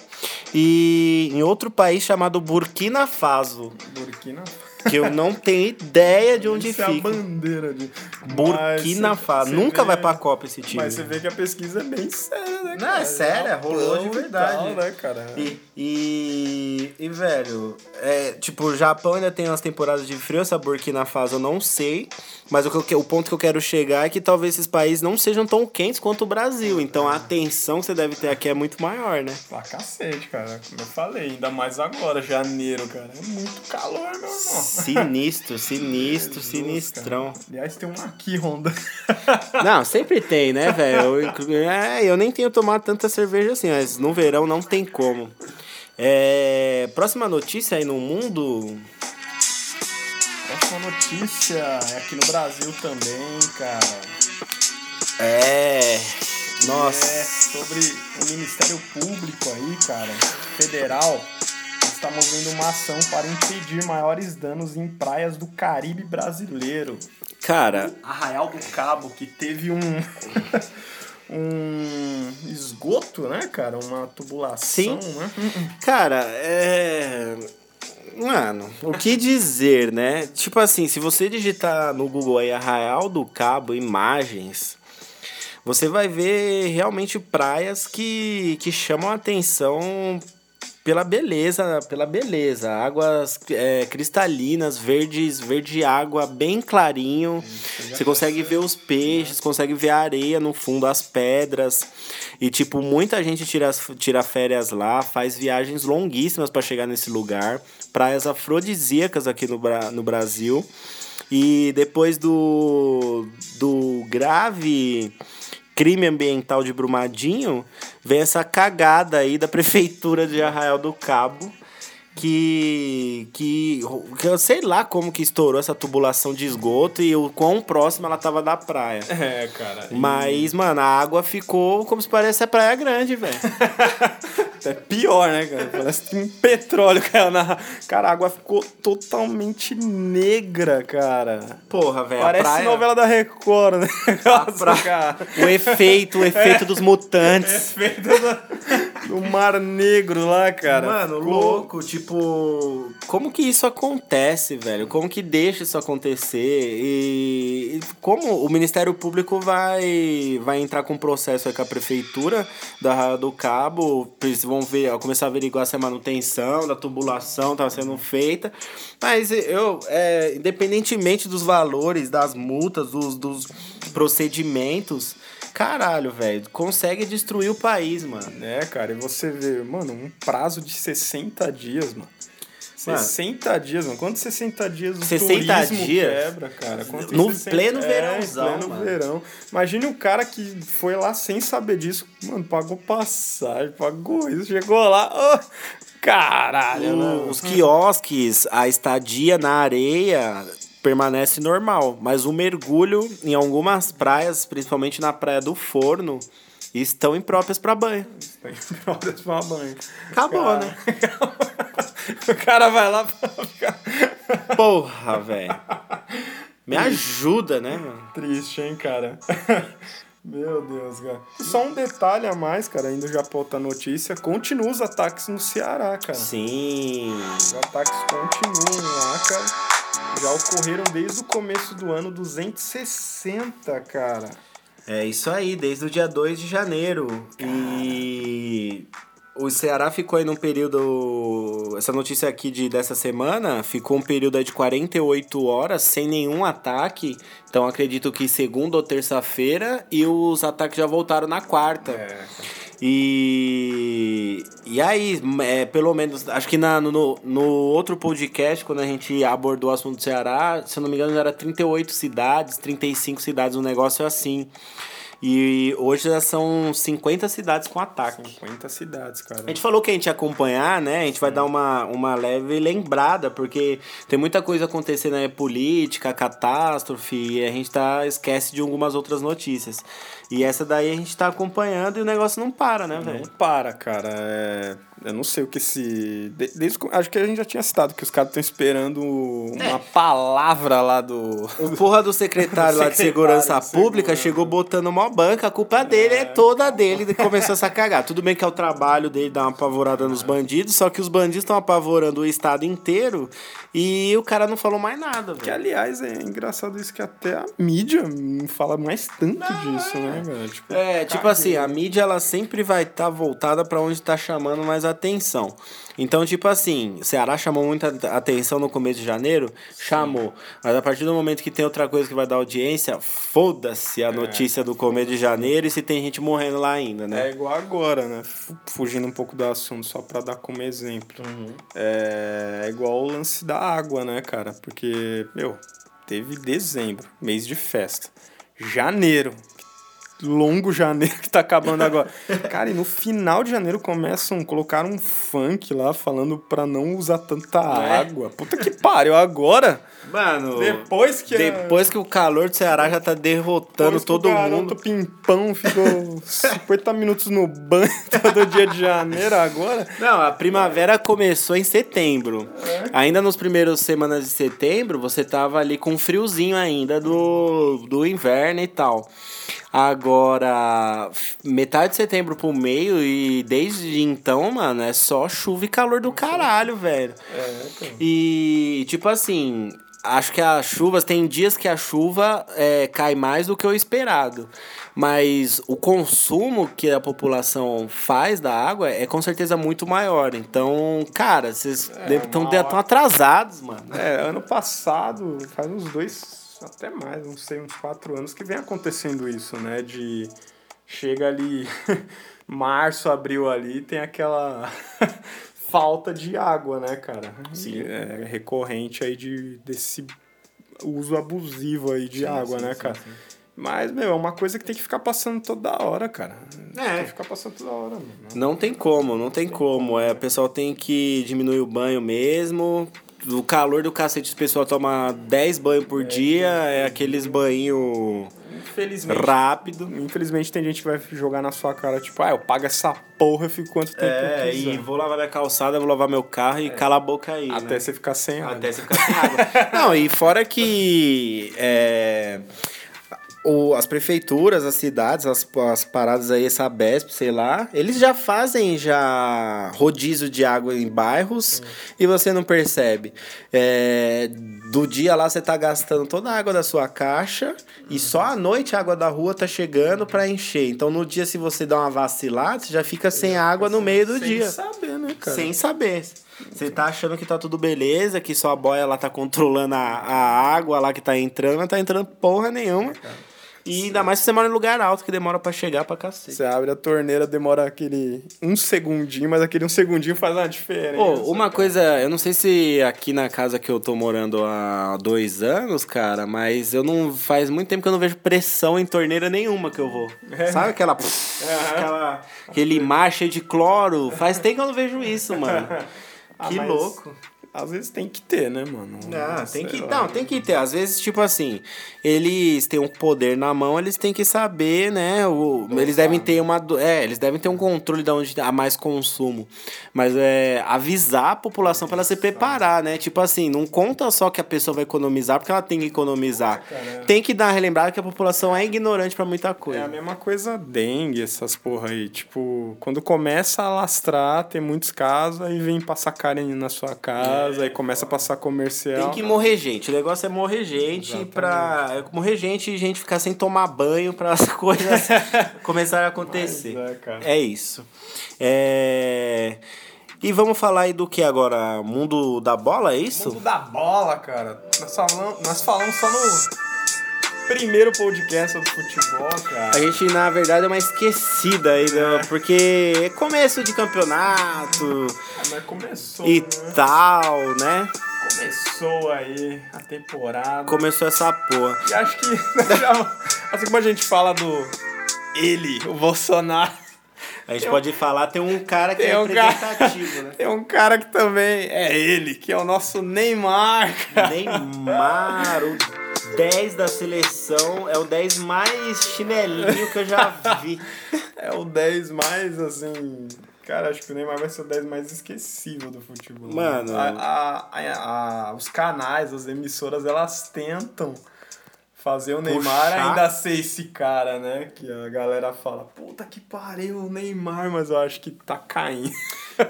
e em outro país chamado Burkina Faso. Burkina Faso que eu não tenho ideia de onde Isso fica. É a bandeira de Burkina Faso. Nunca vê... vai pra Copa esse time. Mas você vê que a pesquisa é bem séria, né? Não, é séria, rolou de verdade. Tal, né, cara? E, e, e, velho, é, tipo, o Japão ainda tem umas temporadas de frio, essa Burkina Faso eu não sei. Mas o, que, o ponto que eu quero chegar é que talvez esses países não sejam tão quentes quanto o Brasil. Então a atenção que você deve ter aqui é muito maior, né? Pra cacete, cara. Como eu falei, ainda mais agora, janeiro, cara. É muito calor, meu irmão. Sinistro, sinistro, sinistrão. Cara. Aliás, tem um aqui, Honda. Não, sempre tem, né, velho? Eu, é, eu nem tenho tomado tanta cerveja assim, mas no verão não tem como. É, próxima notícia aí no mundo. Próxima notícia é aqui no Brasil também, cara. É. Nossa. É sobre o Ministério Público aí, cara, federal, está movendo uma ação para impedir maiores danos em praias do Caribe brasileiro. Cara. Arraial do Cabo, que teve um. um esgoto, né, cara? Uma tubulação, Sim. né? Cara, é Mano, o que dizer, né? Tipo assim, se você digitar no Google aí Arraial do Cabo imagens, você vai ver realmente praias que, que chamam a atenção pela beleza, pela beleza. Águas é, cristalinas, verdes, verde água, bem clarinho. Você consegue ver os peixes, consegue ver a areia no fundo, as pedras. E, tipo, muita gente tira, tira férias lá, faz viagens longuíssimas para chegar nesse lugar. Praias afrodisíacas aqui no, no Brasil. E depois do, do grave crime ambiental de Brumadinho, vem essa cagada aí da prefeitura de Arraial do Cabo que, que, que eu sei lá como que estourou essa tubulação de esgoto e o quão próxima ela tava da praia. É, cara. Mas, mano, a água ficou como se parece a praia grande, velho. é pior, né, cara? Parece que um petróleo caiu na. Cara, a água ficou totalmente negra, cara. Porra, velho. Parece praia... novela da Record, né? Pra... O efeito, o efeito é. dos mutantes. O efeito do... no Mar Negro lá, cara. Mano, louco, tipo, como que isso acontece, velho? Como que deixa isso acontecer? E, como o Ministério Público vai, vai entrar com um processo aí com a prefeitura da do Cabo, eles vão ver, começar a averiguar se a manutenção da tubulação tá sendo feita. Mas eu, é, independentemente dos valores, das multas, dos, dos procedimentos, caralho, velho, consegue destruir o país, mano. É, cara, e você vê, mano, um prazo de 60 dias, mano. 60 dias, mano. Quantos 60 dias o 60 turismo dias? quebra, cara? Quanto No 60 pleno é, verãozão, pleno mano. verão. Imagine o cara que foi lá sem saber disso. Mano, pagou passagem, pagou isso, chegou lá. ô, caralho, né? Os quiosques, a estadia na areia permanece normal, mas o mergulho em algumas praias, principalmente na praia do Forno, estão impróprias para banho. Tem pra tomar banho. Acabou, Cara. né? O cara vai lá pra Porra, velho. Me ajuda, né, mano? triste, hein, cara? Meu Deus, cara. Só um detalhe a mais, cara, ainda já pra outra notícia. Continua os ataques no Ceará, cara. Sim. Os ataques continuam lá, cara. Já ocorreram desde o começo do ano 260, cara. É isso aí, desde o dia 2 de janeiro. E o Ceará ficou aí num período. Essa notícia aqui de, dessa semana ficou um período aí de 48 horas sem nenhum ataque. Então acredito que segunda ou terça-feira e os ataques já voltaram na quarta. É, E, e aí, é, pelo menos, acho que na, no, no outro podcast, quando a gente abordou o assunto do Ceará, se eu não me engano, era 38 cidades, 35 cidades, um negócio assim. E hoje já são 50 cidades com ataque. 50 cidades, cara. A gente falou que a gente ia acompanhar, né? A gente vai dar uma, uma leve lembrada, porque tem muita coisa acontecendo aí, política, catástrofe, e a gente tá, esquece de algumas outras notícias. E essa daí a gente tá acompanhando e o negócio não para, né, Não velho? para, cara. É, Eu não sei o que se. de- Desde... Acho que a gente já tinha citado que os caras estão esperando uma palavra lá do. O porra do secretário lá de Secretário segurança de pública segurança. chegou botando uma banca, a culpa dele é toda dele que começou essa cagar. Tudo bem que é o trabalho dele dar uma apavorada nos bandidos, só que os bandidos estão apavorando o estado inteiro e o cara não falou mais nada, Que, velho. aliás, é engraçado isso que até a mídia não fala mais tanto disso, né, velho? Tipo, É, tipo assim, a mídia ela sempre vai estar voltada pra onde tá chamando mais atenção. Então, tipo assim, Ceará chamou muita atenção no começo de janeiro? Chamou. Mas a partir do momento que tem outra coisa que vai dar audiência, foda-se a notícia do começo de janeiro e se tem gente morrendo lá ainda, né? É igual agora, né? Fu- Fugindo um pouco do assunto, só pra dar como exemplo. É, é igual o lance da água, né, cara? Porque, meu, teve dezembro, mês de festa. Janeiro, longo janeiro que tá acabando agora. Cara, e no final de janeiro começam, colocaram um funk lá falando pra não usar tanta é? água. Puta que pariu, agora... Mano, Depois que... a- depois que o calor do Ceará já tá derrotando Depois que todo o garoto mundo. pimpão ficou 50 minutos no banho todo dia de janeiro agora. Não, a primavera começou em setembro. Ainda nos primeiros semanas de setembro, você tava ali com friozinho ainda do, do inverno e tal. Agora, metade de setembro pro meio e desde então, mano, é só chuva e calor do caralho, velho. É, cara. E, tipo assim, acho que as chuvas, tem dias que a chuva é, cai mais do que o esperado. Mas o consumo que a população faz da água é com certeza muito maior. Então, cara, vocês estão tão atrasados, mano. É, ano passado, faz uns dois, até mais, não sei, uns quatro anos que vem acontecendo isso, né? De chega ali, março, abril ali, tem aquela falta de água, né, cara? Sim. E É recorrente aí de, desse uso abusivo aí de água, né, cara? Mas, meu, é uma coisa que tem que ficar passando toda hora, cara. É. Tem que ficar passando toda hora, mano. Não tem como, não tem como. É, o pessoal tem que diminuir o banho mesmo. O calor do cacete, o pessoal toma 10 banhos por dia, é aqueles banhos Infelizmente. rápido. Infelizmente tem gente que vai jogar na sua cara, tipo, ah, eu pago essa porra, eu fico quanto tempo É, eu quiser. e vou lavar minha calçada, vou lavar meu carro e cala a boca aí. Até né? você ficar sem água. Até você ficar sem água. Não, e fora que. É, o, as prefeituras, as cidades, as, as paradas aí, essa BESP, sei lá, eles já fazem já rodízio de água em bairros uhum. e você não percebe. É, do dia lá você tá gastando toda a água da sua caixa uhum. e só à noite a água da rua tá chegando para encher. Então no dia se você dá uma vacilada, você já fica sem água no meio do sem dia. Sem saber, né, cara? Sem saber. Você tá achando que tá tudo beleza, que sua boia lá tá controlando a, a água lá que tá entrando, não tá entrando porra nenhuma. É, e ainda mais se você mora em lugar alto, que demora para chegar pra cacete. Você abre a torneira, demora aquele um segundinho, mas aquele um segundinho faz uma diferença. Pô, uma cara. coisa, eu não sei se aqui na casa que eu tô morando há dois anos, cara, mas eu não. Faz muito tempo que eu não vejo pressão em torneira nenhuma que eu vou. É. Sabe aquela. aquela aquele mar cheio de cloro? Faz tempo que eu não vejo isso, mano. Ah, que louco às vezes tem que ter, né, mano? Não, tem que, não, tem que ter. Às vezes, tipo assim, eles têm um poder na mão, eles têm que saber, né? O, eles devem ter uma. É, eles devem ter um controle de onde há mais consumo. Mas é avisar a população para ela se preparar, né? Tipo assim, não conta só que a pessoa vai economizar porque ela tem que economizar. Cara, tem que dar relembrada que a população é ignorante para muita coisa. É a mesma coisa dengue, essas porra aí. Tipo, quando começa a lastrar, tem muitos casos, aí vem passar carne na sua casa. É casa, aí começa a passar comercial. Tem que morrer gente. O negócio é morrer gente Exatamente. pra. É morrer gente e gente ficar sem tomar banho para as coisas começarem a acontecer. É, é, isso. É. E vamos falar aí do que agora? Mundo da bola, é isso? Mundo da bola, cara. Nós falamos, nós falamos só no primeiro podcast sobre futebol, cara. A gente, na verdade, é uma esquecida aí, né? é. porque é começo de campeonato. Ah, mas começou. E né? tal, né? Começou aí a temporada. Começou essa porra. E acho que, assim como a gente fala do ele, o Bolsonaro. A gente tem pode um... falar, tem um cara que tem é um representativo, cara... né? Tem um cara que também é ele, que é o nosso Neymar. Cara. Neymar, o 10 da seleção é o 10 mais chinelinho que eu já vi. é o 10 mais, assim. Cara, acho que o Neymar vai ser o 10 mais esquecível do futebol. Né? Mano. A, a, a, a, os canais, as emissoras, elas tentam fazer o Neymar Puxar. ainda ser esse cara, né? Que a galera fala, puta que pariu, o Neymar, mas eu acho que tá caindo.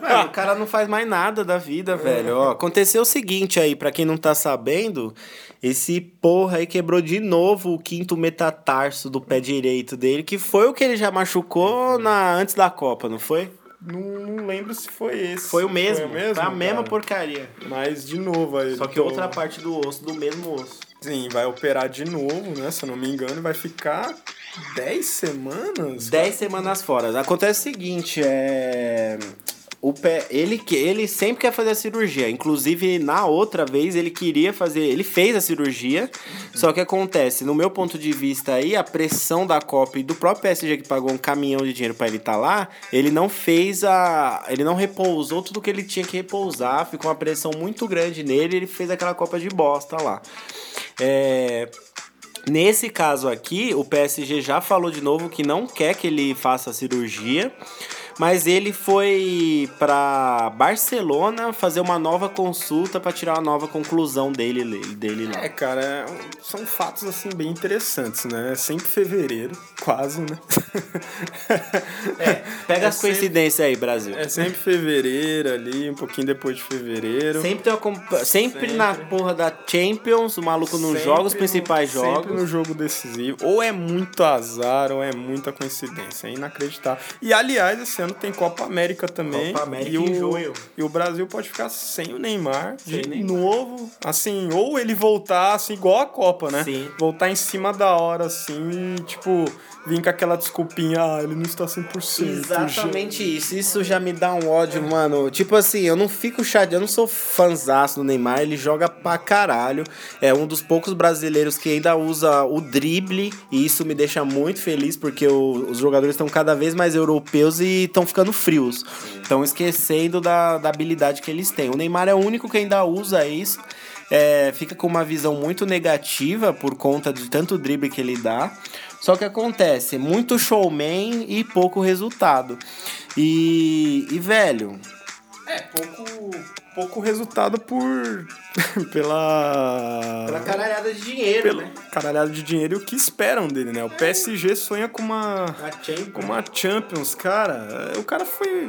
Mano, o cara não faz mais nada da vida, velho. Ó, aconteceu o seguinte aí, para quem não tá sabendo, esse porra aí quebrou de novo o quinto metatarso do pé direito dele, que foi o que ele já machucou na antes da Copa, não foi? Não, não lembro se foi esse. Foi o mesmo. Foi, o mesmo, a mesma porcaria. Mas de novo aí. Só que tô... outra parte do osso do mesmo osso. Sim, vai operar de novo, né? Se eu não me engano, vai ficar 10 semanas? 10 semanas fora. Acontece o seguinte, é o pé, ele, ele sempre quer fazer a cirurgia. Inclusive, na outra vez, ele queria fazer. Ele fez a cirurgia. Só que acontece, no meu ponto de vista aí, a pressão da Copa e do próprio PSG que pagou um caminhão de dinheiro para ele estar tá lá, ele não fez a. Ele não repousou tudo que ele tinha que repousar. Ficou uma pressão muito grande nele ele fez aquela Copa de bosta lá. É. Nesse caso aqui, o PSG já falou de novo que não quer que ele faça a cirurgia mas ele foi para Barcelona fazer uma nova consulta para tirar uma nova conclusão dele, dele lá. É, cara, é são fatos assim bem interessantes, né? É sempre fevereiro, quase, né? É, pega é as coincidências sempre, aí, Brasil. É sempre fevereiro ali, um pouquinho depois de fevereiro. Sempre, tem uma, sempre, sempre. na porra da Champions, o maluco não joga os principais no, jogos. Sempre no jogo decisivo. Ou é muito azar, ou é muita coincidência. É inacreditável. E aliás, esse ano tem Copa América também. Copa América e o, em junho. E o Brasil pode ficar sem o Neymar sem de Neymar. novo. Assim, ou ele voltar assim, igual a Copa, né? Sim. Voltar em cima da hora, assim, tipo vir com aquela desculpinha, ah, ele não está 100%. Exatamente já. isso. Isso já me dá um ódio, mano. Tipo assim, eu não fico chateado, eu não sou fanzaço do Neymar, ele joga pra caralho. É um dos poucos brasileiros que ainda usa o drible, e isso me deixa muito feliz, porque o, os jogadores estão cada vez mais europeus e estão ficando frios. Estão esquecendo da, da habilidade que eles têm. O Neymar é o único que ainda usa isso. É, fica com uma visão muito negativa por conta de tanto drible que ele dá. Só que acontece, muito showman e pouco resultado. E, e velho, É, pouco, pouco resultado por. pela. Pela caralhada de dinheiro, pela né? caralhada de dinheiro e o que esperam dele, né? O PSG sonha com uma. Com uma Champions, cara. O cara foi.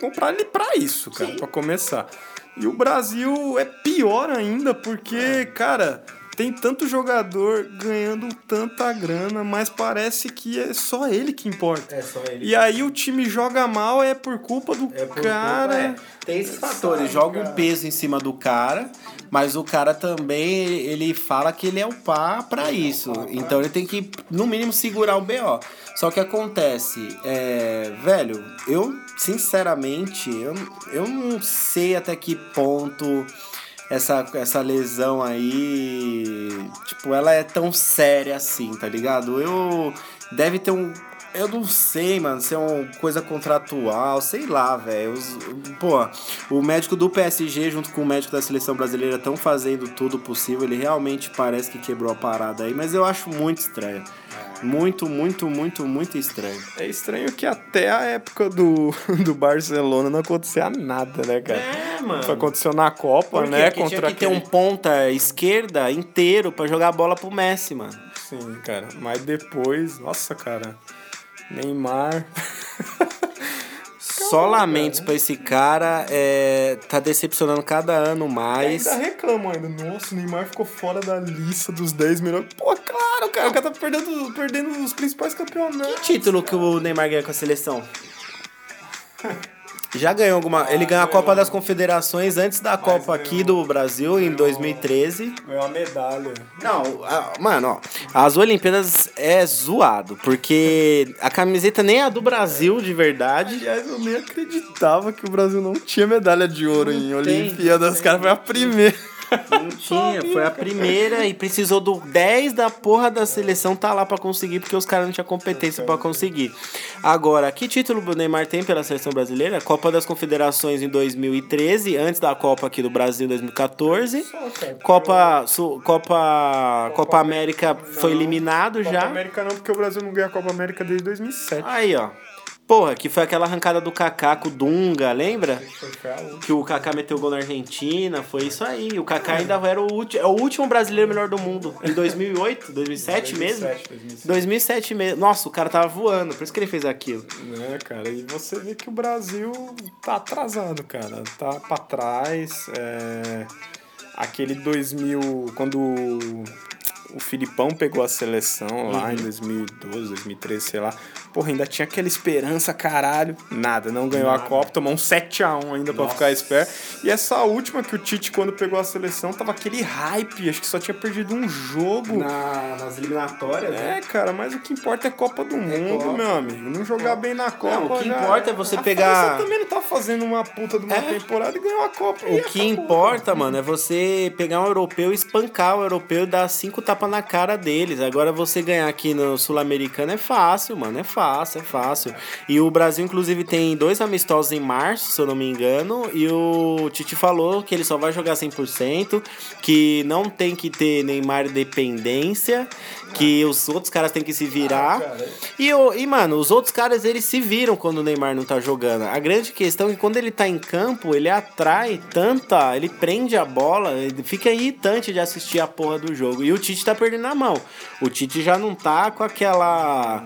comprar ele pra isso, cara, Sim. pra começar. E o Brasil é pior ainda, porque, cara. Tem tanto jogador ganhando tanta grana, mas parece que é só ele que importa. É só ele. E aí o time joga mal é por culpa do É por cara. culpa, é. Tem esses fatores. Joga um peso em cima do cara, mas o cara também, ele fala que ele é o pá pra isso. Então ele tem que, no mínimo, segurar o BO. Só que acontece, é, velho, eu, sinceramente, eu, eu não sei até que ponto essa, essa lesão aí, tipo, ela é tão séria assim, tá ligado? Eu. Deve ter um. Eu não sei, mano, se é uma coisa contratual, sei lá, velho. Pô, o médico do PSG junto com o médico da seleção brasileira estão fazendo tudo possível. Ele realmente parece que quebrou a parada aí, mas eu acho muito estranho. Muito, muito, muito, muito estranho. É estranho que até a época do, do Barcelona não acontecia nada, né, cara? É, mano. Isso aconteceu na Copa, né? Porque tinha contra que ter um aquele- ponta esquerda inteiro pra jogar a bola pro Messi, mano. Sim, cara. Mas depois, nossa, cara. Neymar. Só lamentos pra esse cara, é, tá decepcionando cada ano mais. Ainda reclamam ainda. Nossa, o Neymar ficou fora da lista dos 10 melhores. Pô, claro, cara. O cara tá perdendo, perdendo os principais campeonatos. título que o Neymar ganha com a seleção? Já ganhou alguma. Ele ganhou a Copa das Confederações antes da Copa aqui do Brasil, em 2013. Ganhou uma medalha. Não, a- mano, ó. As Olimpíadas é zoado, porque a camiseta nem é a do Brasil de verdade. Aliás, eu nem acreditava que o Brasil não tinha medalha de ouro em tem, Olimpíadas. não caras foi a primeira. Não tinha, foi a primeira e precisou do 10 da porra da seleção tá lá pra conseguir, porque os caras não tinham competência pra conseguir. Agora, que título o Neymar tem pela seleção brasileira? Copa das Confederações em 2013, antes da Copa aqui do Brasil em 2014. Copa, Su- Copa, Copa América foi eliminado Copa já. América não, porque o Brasil não ganha a Copa América desde 2007. Aí, ó. Porra, que foi aquela arrancada do Kaká com o Dunga, lembra? Última. Que o Kaká meteu gol na Argentina, foi isso aí. O Kaká ainda era o último, é o último brasileiro melhor do mundo. Em 2008, 2007 mesmo? 2007, 2007. 2007 mesmo. Nossa, o cara tava voando, por isso que ele fez aquilo. Né, cara? E você vê que o Brasil tá atrasado, cara. Tá pra trás. É... Aquele 2000, quando o- o Filipão pegou a seleção lá em 2012, 2013, sei lá. Porra, ainda tinha aquela esperança, caralho. Nada, não ganhou a Copa, tomou um 7x1 ainda pra ficar esperto. E essa última que o Tite, quando pegou a seleção, tava aquele hype. Acho que só tinha perdido um jogo. Na- nas eliminatórias, né? É, cara, mas o que importa é Copa do Mundo, Copa. meu amigo. Não jogar bem na Copa. Não, o que já importa é você A pegar- França também não tá fazendo uma puta de uma É. temporada e ganhou a Copa. O que acabou. importa, mano, é você pegar um europeu e espancar o europeu e dar cinco tapas na cara deles. Agora você ganhar aqui no Sul-Americano é fácil, mano. É fácil, é fácil. E o Brasil, inclusive, tem dois amistosos em março, se eu não me engano. E o Tite falou que ele só vai jogar 100%, que não tem que ter Neymar dependência, que os outros caras têm que se virar. cara. E, o- e, mano, os outros caras, eles se viram quando o Neymar não tá jogando. A grande questão é que quando ele tá em campo, ele atrai tanta... Ele prende a bola, ele fica irritante de assistir a porra do jogo. E o Tite tá perdendo a mão. O Tite já não tá com aquela...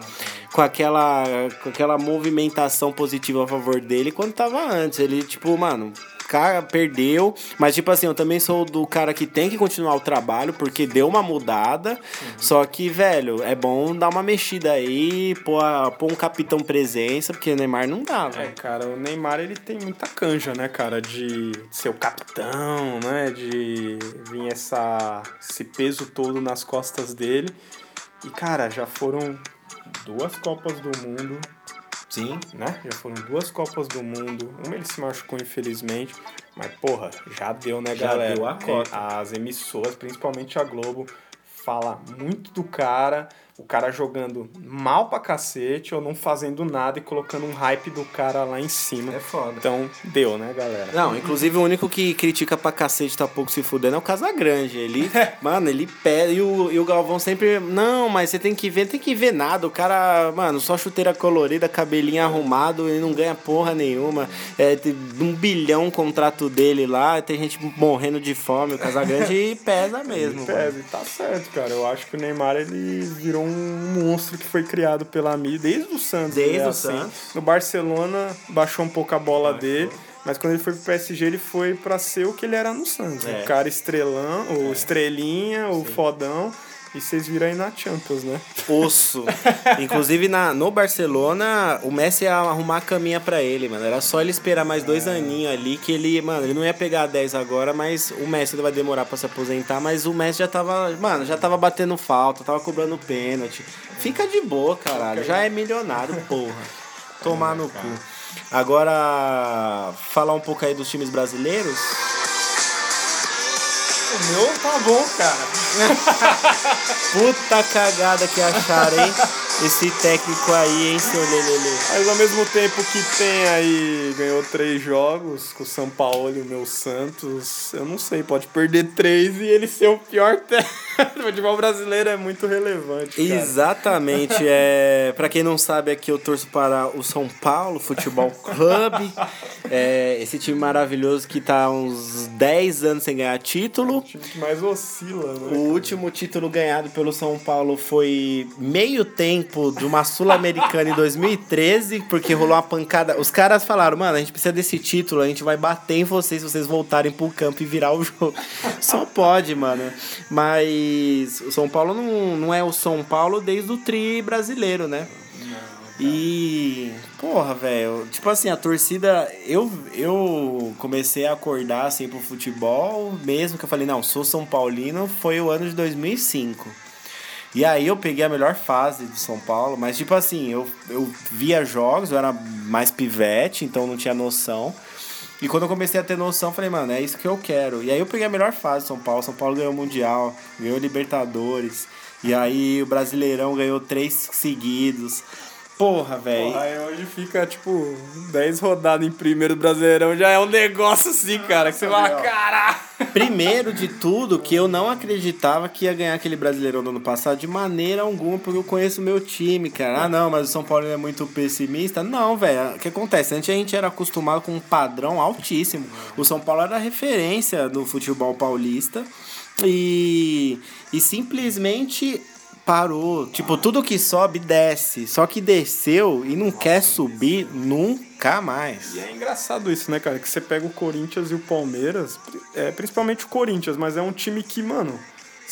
Com aquela, com aquela movimentação positiva a favor dele quando tava antes. Ele, tipo, mano, cara perdeu. Mas, tipo assim, eu também sou do cara que tem que continuar o trabalho, porque deu uma mudada. Só que, velho, é bom dar uma mexida aí, pôr, a- pôr um capitão presença, porque o Neymar não dá, É, velho. cara, o Neymar ele tem muita canja, né, cara, de ser o capitão, né, de vir essa, esse peso todo nas costas dele. E, cara, já foram duas Copas do Mundo, Sim. né? Já foram duas Copas do Mundo. Uma ele se machucou, infelizmente. Mas, porra, já deu, né, Já galera? deu a cota. As emissoras, principalmente a Globo, fala muito do cara. O cara jogando mal pra cacete ou não fazendo nada e colocando um hype do cara lá em cima. É foda. Então, deu, né, galera? Não, inclusive o único que critica pra cacete tá pouco se fudendo é o Casagrande. Ele, mano, ele pede. E o, e o Galvão sempre. Não, mas você tem que ver, tem que ver nada. O cara, mano, só chuteira colorida, cabelinho arrumado, ele não ganha porra nenhuma. É, um bilhão o contrato dele lá, tem gente morrendo de fome. O Casagrande pesa mesmo. Ele pesa, e tá certo, cara. Eu acho que o Neymar ele virou um monstro que foi criado pela mídia desde o Santos. Desde né, o assim. Santos. No Barcelona baixou um pouco a bola dele. Mas quando ele foi pro PSG, ele foi pra ser o que ele era no Santos. É. O cara estrelão, o estrelinha, o fodão. E vocês viram aí na Champions, né? Osso. Inclusive na, no Barcelona, o Messi ia arrumar a caminha pra ele, mano. Era só ele esperar mais dois aninhos ali que ele, mano, ele não ia pegar 10 agora, mas o Messi vai demorar pra se aposentar, mas o Messi já tava, mano, já tava batendo falta, tava cobrando pênalti. Fica de boa, caralho. Já é milionário, porra. Tomar no cu. Agora, falar um pouco aí dos times brasileiros. O meu tá bom, cara. Puta cagada que acharam, hein? Esse técnico aí, hein, seu Lelele. Mas ao mesmo tempo que tem aí, ganhou três jogos com o São Paulo e o meu Santos, eu não sei, pode perder três e ele ser o pior técnico. O futebol brasileiro é muito relevante. Cara. Exatamente. É, para quem não sabe, aqui eu torço para o São Paulo Futebol Clube. É, esse time maravilhoso que tá há uns 10 anos sem ganhar título. O time que mais oscila, né? O último título ganhado pelo São Paulo foi meio tempo de uma Sul-Americana em 2013, porque rolou uma pancada. Os caras falaram, mano, a gente precisa desse título, a gente vai bater em vocês se vocês voltarem pro campo e virar o jogo. Só pode, mano. Mas o São Paulo não, não é o São Paulo desde o tri brasileiro, né? E, porra, velho, tipo assim, a torcida, eu, eu comecei a acordar assim pro futebol, mesmo que eu falei, não, sou São Paulino, foi o ano de 2005. E aí eu peguei a melhor fase do São Paulo, mas tipo assim, eu, eu via jogos, eu era mais pivete, então não tinha noção. E quando eu comecei a ter noção, falei, mano, é isso que eu quero. E aí eu peguei a melhor fase do São Paulo. São Paulo ganhou o Mundial, ganhou Libertadores. E aí o Brasileirão ganhou três seguidos. Porra, velho. Aí hoje fica, tipo, 10 rodadas em primeiro Brasileirão, já é um negócio assim, cara, que você fala, caralho. Primeiro de tudo, que eu não acreditava que ia ganhar aquele Brasileirão do ano passado de maneira alguma, porque eu conheço o meu time, cara. Ah, não, mas o São Paulo é muito pessimista. Não, velho. O que acontece? Antes a gente era acostumado com um padrão altíssimo. O São Paulo era referência do futebol paulista. E, e simplesmente parou. Tipo, tudo que sobe, desce. Só que desceu e não quer subir nunca mais. E é engraçado isso, né, cara? Que você pega o Corinthians e o Palmeiras, é, principalmente o Corinthians, mas é um time que, mano,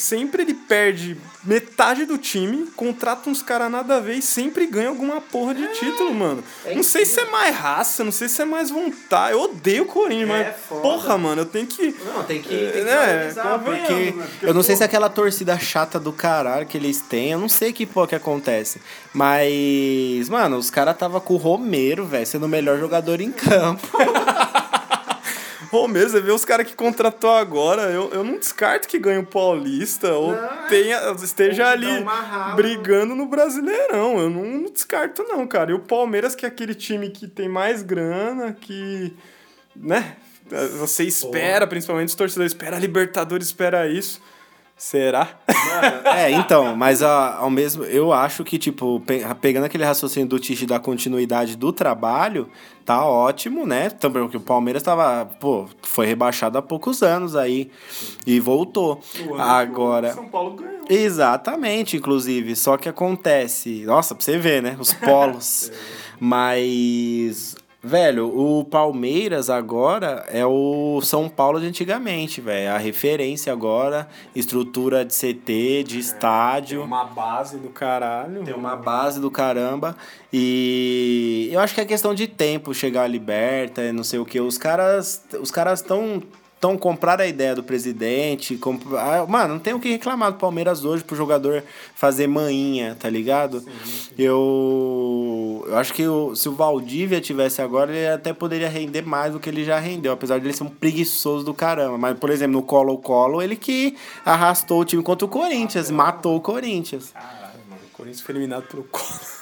sempre ele perde metade do time, contrata uns caras nada a ver e sempre ganha alguma porra de título, mano. é não sei se é mais raça, não sei se é mais vontade. Eu odeio o Corinthians, mas, É foda. porra, mano, eu tenho que. Não, tem que, tem que né, porque né? Porque, eu não sei pô- se é aquela torcida chata do caralho que eles têm, eu não sei que porra que acontece. Mas, mano, os caras tava com o Romero, velho, sendo o melhor jogador em campo. Romero, você vê os caras que contratou agora, eu, eu não descarto que ganhe o Paulista ou Não, tenha, esteja ou ali brigando no Brasileirão. Eu não, não descarto, não, cara. E o Palmeiras, que é aquele time que tem mais grana, que. né? Você espera, principalmente os torcedores, espera a Libertadores, espera isso. Será? É, então, mas a- ao mesmo. Eu acho que, tipo, pe- pegando aquele raciocínio do Tite da continuidade do trabalho, tá ótimo, né? Também porque o Palmeiras tava, pô, foi rebaixado há poucos anos aí e voltou. Agora. São Paulo ganhou. Exatamente, inclusive. Só que acontece. Nossa, pra você ver, né? Os polos. Mas. Velho, o Palmeiras agora é o São Paulo de antigamente, velho. A referência agora, estrutura de CT, de estádio. Uma base do caralho. Tem uma base do caramba. E eu acho que é questão de tempo chegar a liberta, não sei o que. Os caras os caras estão tão compraram a ideia do presidente. Comp... Ah, Mano, não tem o que reclamar do Palmeiras hoje pro jogador fazer manhinha, tá ligado? Eu, eu acho que o- se o Valdívia tivesse agora, ele até poderia render mais do que ele já rendeu, apesar de ele ser um preguiçoso do caramba. Mas, por exemplo, no Colo-Colo, ele que arrastou o time contra o Corinthians, matou o Corinthians. Caralho, mano. O Corinthians foi eliminado pelo Colo.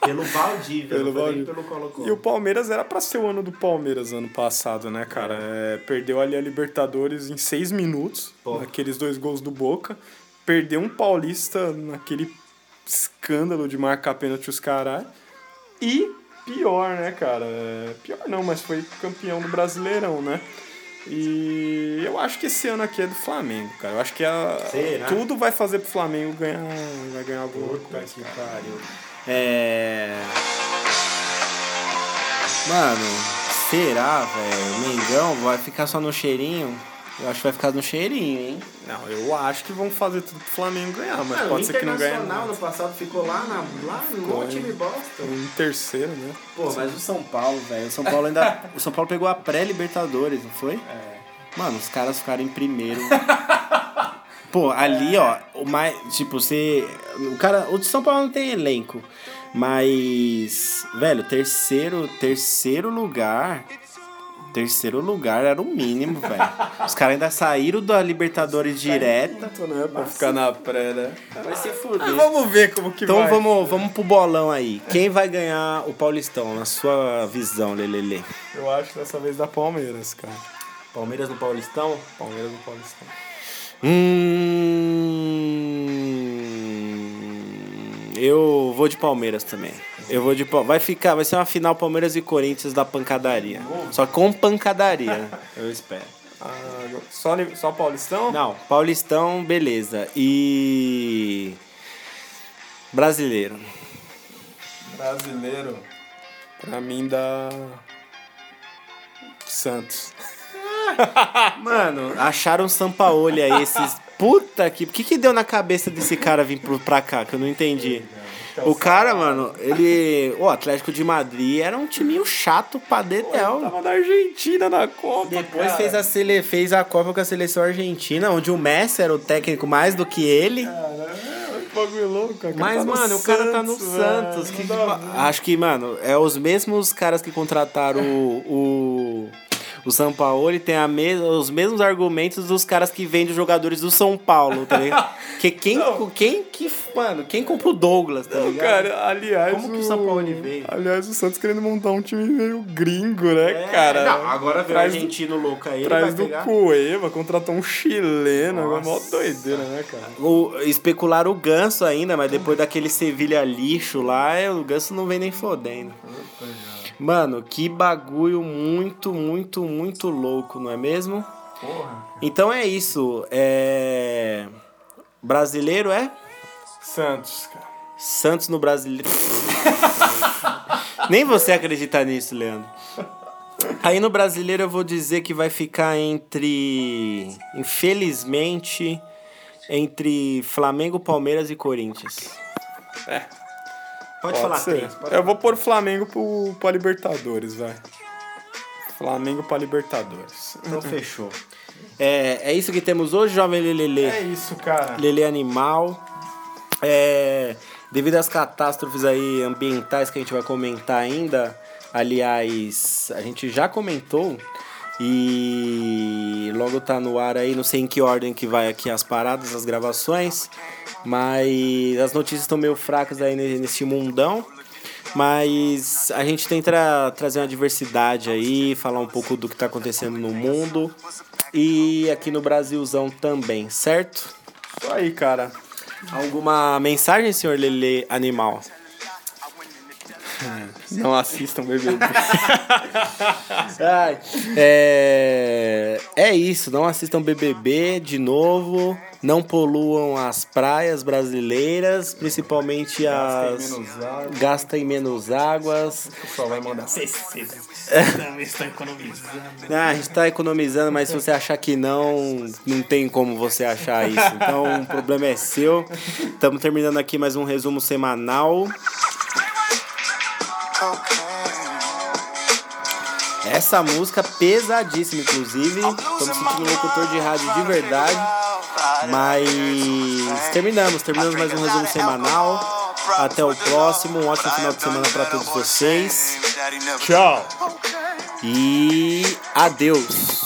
Pelo Valdívia, Pelo Valdívia. pelo Colo-Colo. E o Palmeiras era pra ser o ano do Palmeiras ano passado, né, cara? É, perdeu ali a Libertadores em seis minutos, Pô. naqueles dois gols do Boca. Perdeu um Paulista naquele escândalo de marcar pênalti os caras. E pior, né, cara? É, pior não, mas foi campeão do Brasileirão, né? E eu acho que esse ano aqui é do Flamengo, cara. Eu acho que a, Será? tudo vai fazer pro Flamengo ganhar, vai ganhar alguma Puta coisa. que pariu. É. Mano, será, velho? O Mengão vai ficar só no cheirinho? Eu acho que vai ficar no cheirinho, hein? Não, eu acho que vão fazer tudo pro Flamengo ganhar, mas pode o ser que não ganhe. Internacional no passado ficou lá, na, lá no time bosta. Em terceiro, né? Pô, mas o São Paulo, velho. O São Paulo ainda. o São Paulo pegou a pré-Libertadores, não foi? É. Mano, os caras ficaram em primeiro. Pô, ali, ó, o mais. Tipo, você. O cara. O de São Paulo não tem elenco. Mas. Velho, terceiro. Terceiro lugar. Terceiro lugar era o mínimo, velho. Os caras ainda saíram da Libertadores direta. Então, né? Pra ficar na pré, né? Vai se fuder. vamos ver como que Então vai. vamos, vamos pro bolão aí. Quem vai ganhar o Paulistão, na sua visão, Lelele? Eu acho que dessa vez dá Palmeiras, cara. Palmeiras no Paulistão? Palmeiras no Paulistão. Hum, eu vou de Palmeiras também. Eu vou de vai ficar, vai ser uma final Palmeiras e Corinthians da pancadaria. Só com pancadaria, eu espero. Ah, só, só Paulistão? Não, Paulistão, beleza. E brasileiro. Brasileiro. Pra mim dá. Santos. Mano, acharam Sampaoli aí esses puta que, o que que deu na cabeça desse cara vir pro, pra cá que eu não entendi. O cara, mano, ele. O Atlético de Madrid era um timinho chato pra dedéu. Tava na Argentina na Copa. Depois cara. fez a, sele... fez a Copa com a seleção argentina, onde o Messi era o técnico mais do que ele. Olha que bagulho louco, cara. Mas, Tá no mano, o cara tá no Santos, Santos. que-. Acho que, mano, é os mesmos caras que contrataram o. o... O São Paulo tem a mes... os mesmos argumentos dos caras que vendem os jogadores do São Paulo, tá ligado? que quem, Não. quem que, mano, quem compra o Douglas, tá Não, ligado? cara, aliás. Como que o São Paulo veio? Aliás, o Santos querendo montar um time meio gringo, né, É, cara? Não, agora veio o Traz do- argentino louco aí, Traz do pegar. Cueva, contratou um chileno, é mó Nossa. doideira, né, cara? O, especularam o Ganso ainda, mas depois daquele Sevilha lixo lá, é, o Ganso não vem nem fodendo. Mano, que bagulho muito, muito, muito louco, não é mesmo? Porra. Então é isso. É... Brasileiro é? Santos, cara. Santos no brasileiro. Nem você acredita nisso, Leandro. Aí no brasileiro eu vou dizer que vai ficar entre. Infelizmente, entre Flamengo, Palmeiras e Corinthians. É. Pode, falar ser. três. pode Eu vou pôr Flamengo pro, pra Libertadores, vai. Flamengo pra Libertadores. Então fechou. É, é isso que temos hoje, jovem Lelele. É isso, cara. Lele Animal. É, devido às catástrofes aí ambientais que a gente vai comentar ainda, aliás, a gente já comentou e logo tá no ar aí, não sei em que ordem que vai aqui as paradas, as gravações, mas as notícias estão meio fracas aí ne- nesse mundão. Mas a gente tenta trazer uma diversidade aí, falar um pouco do que tá acontecendo no mundo e aqui no Brasilzão também, certo? Isso aí, cara. Alguma mensagem, senhor Lele Animal? Não assistam BBB. Ai, é... é isso, não assistam BBB de novo, não poluam as praias brasileiras, principalmente as... menos água. Gastem menos águas. O pessoal vai mandar. Está economizando. Ah, a gente tá economizando, mas se você achar que não, não tem como você achar isso. Então o problema é seu. Estamos terminando aqui mais um resumo semanal. Essa música pesadíssima, inclusive. Tô me sentindo um locutor de rádio de verdade. Mas terminamos, terminamos mais um resumo semanal. Até o próximo, um ótimo final de semana para todos vocês. Tchau. E adeus.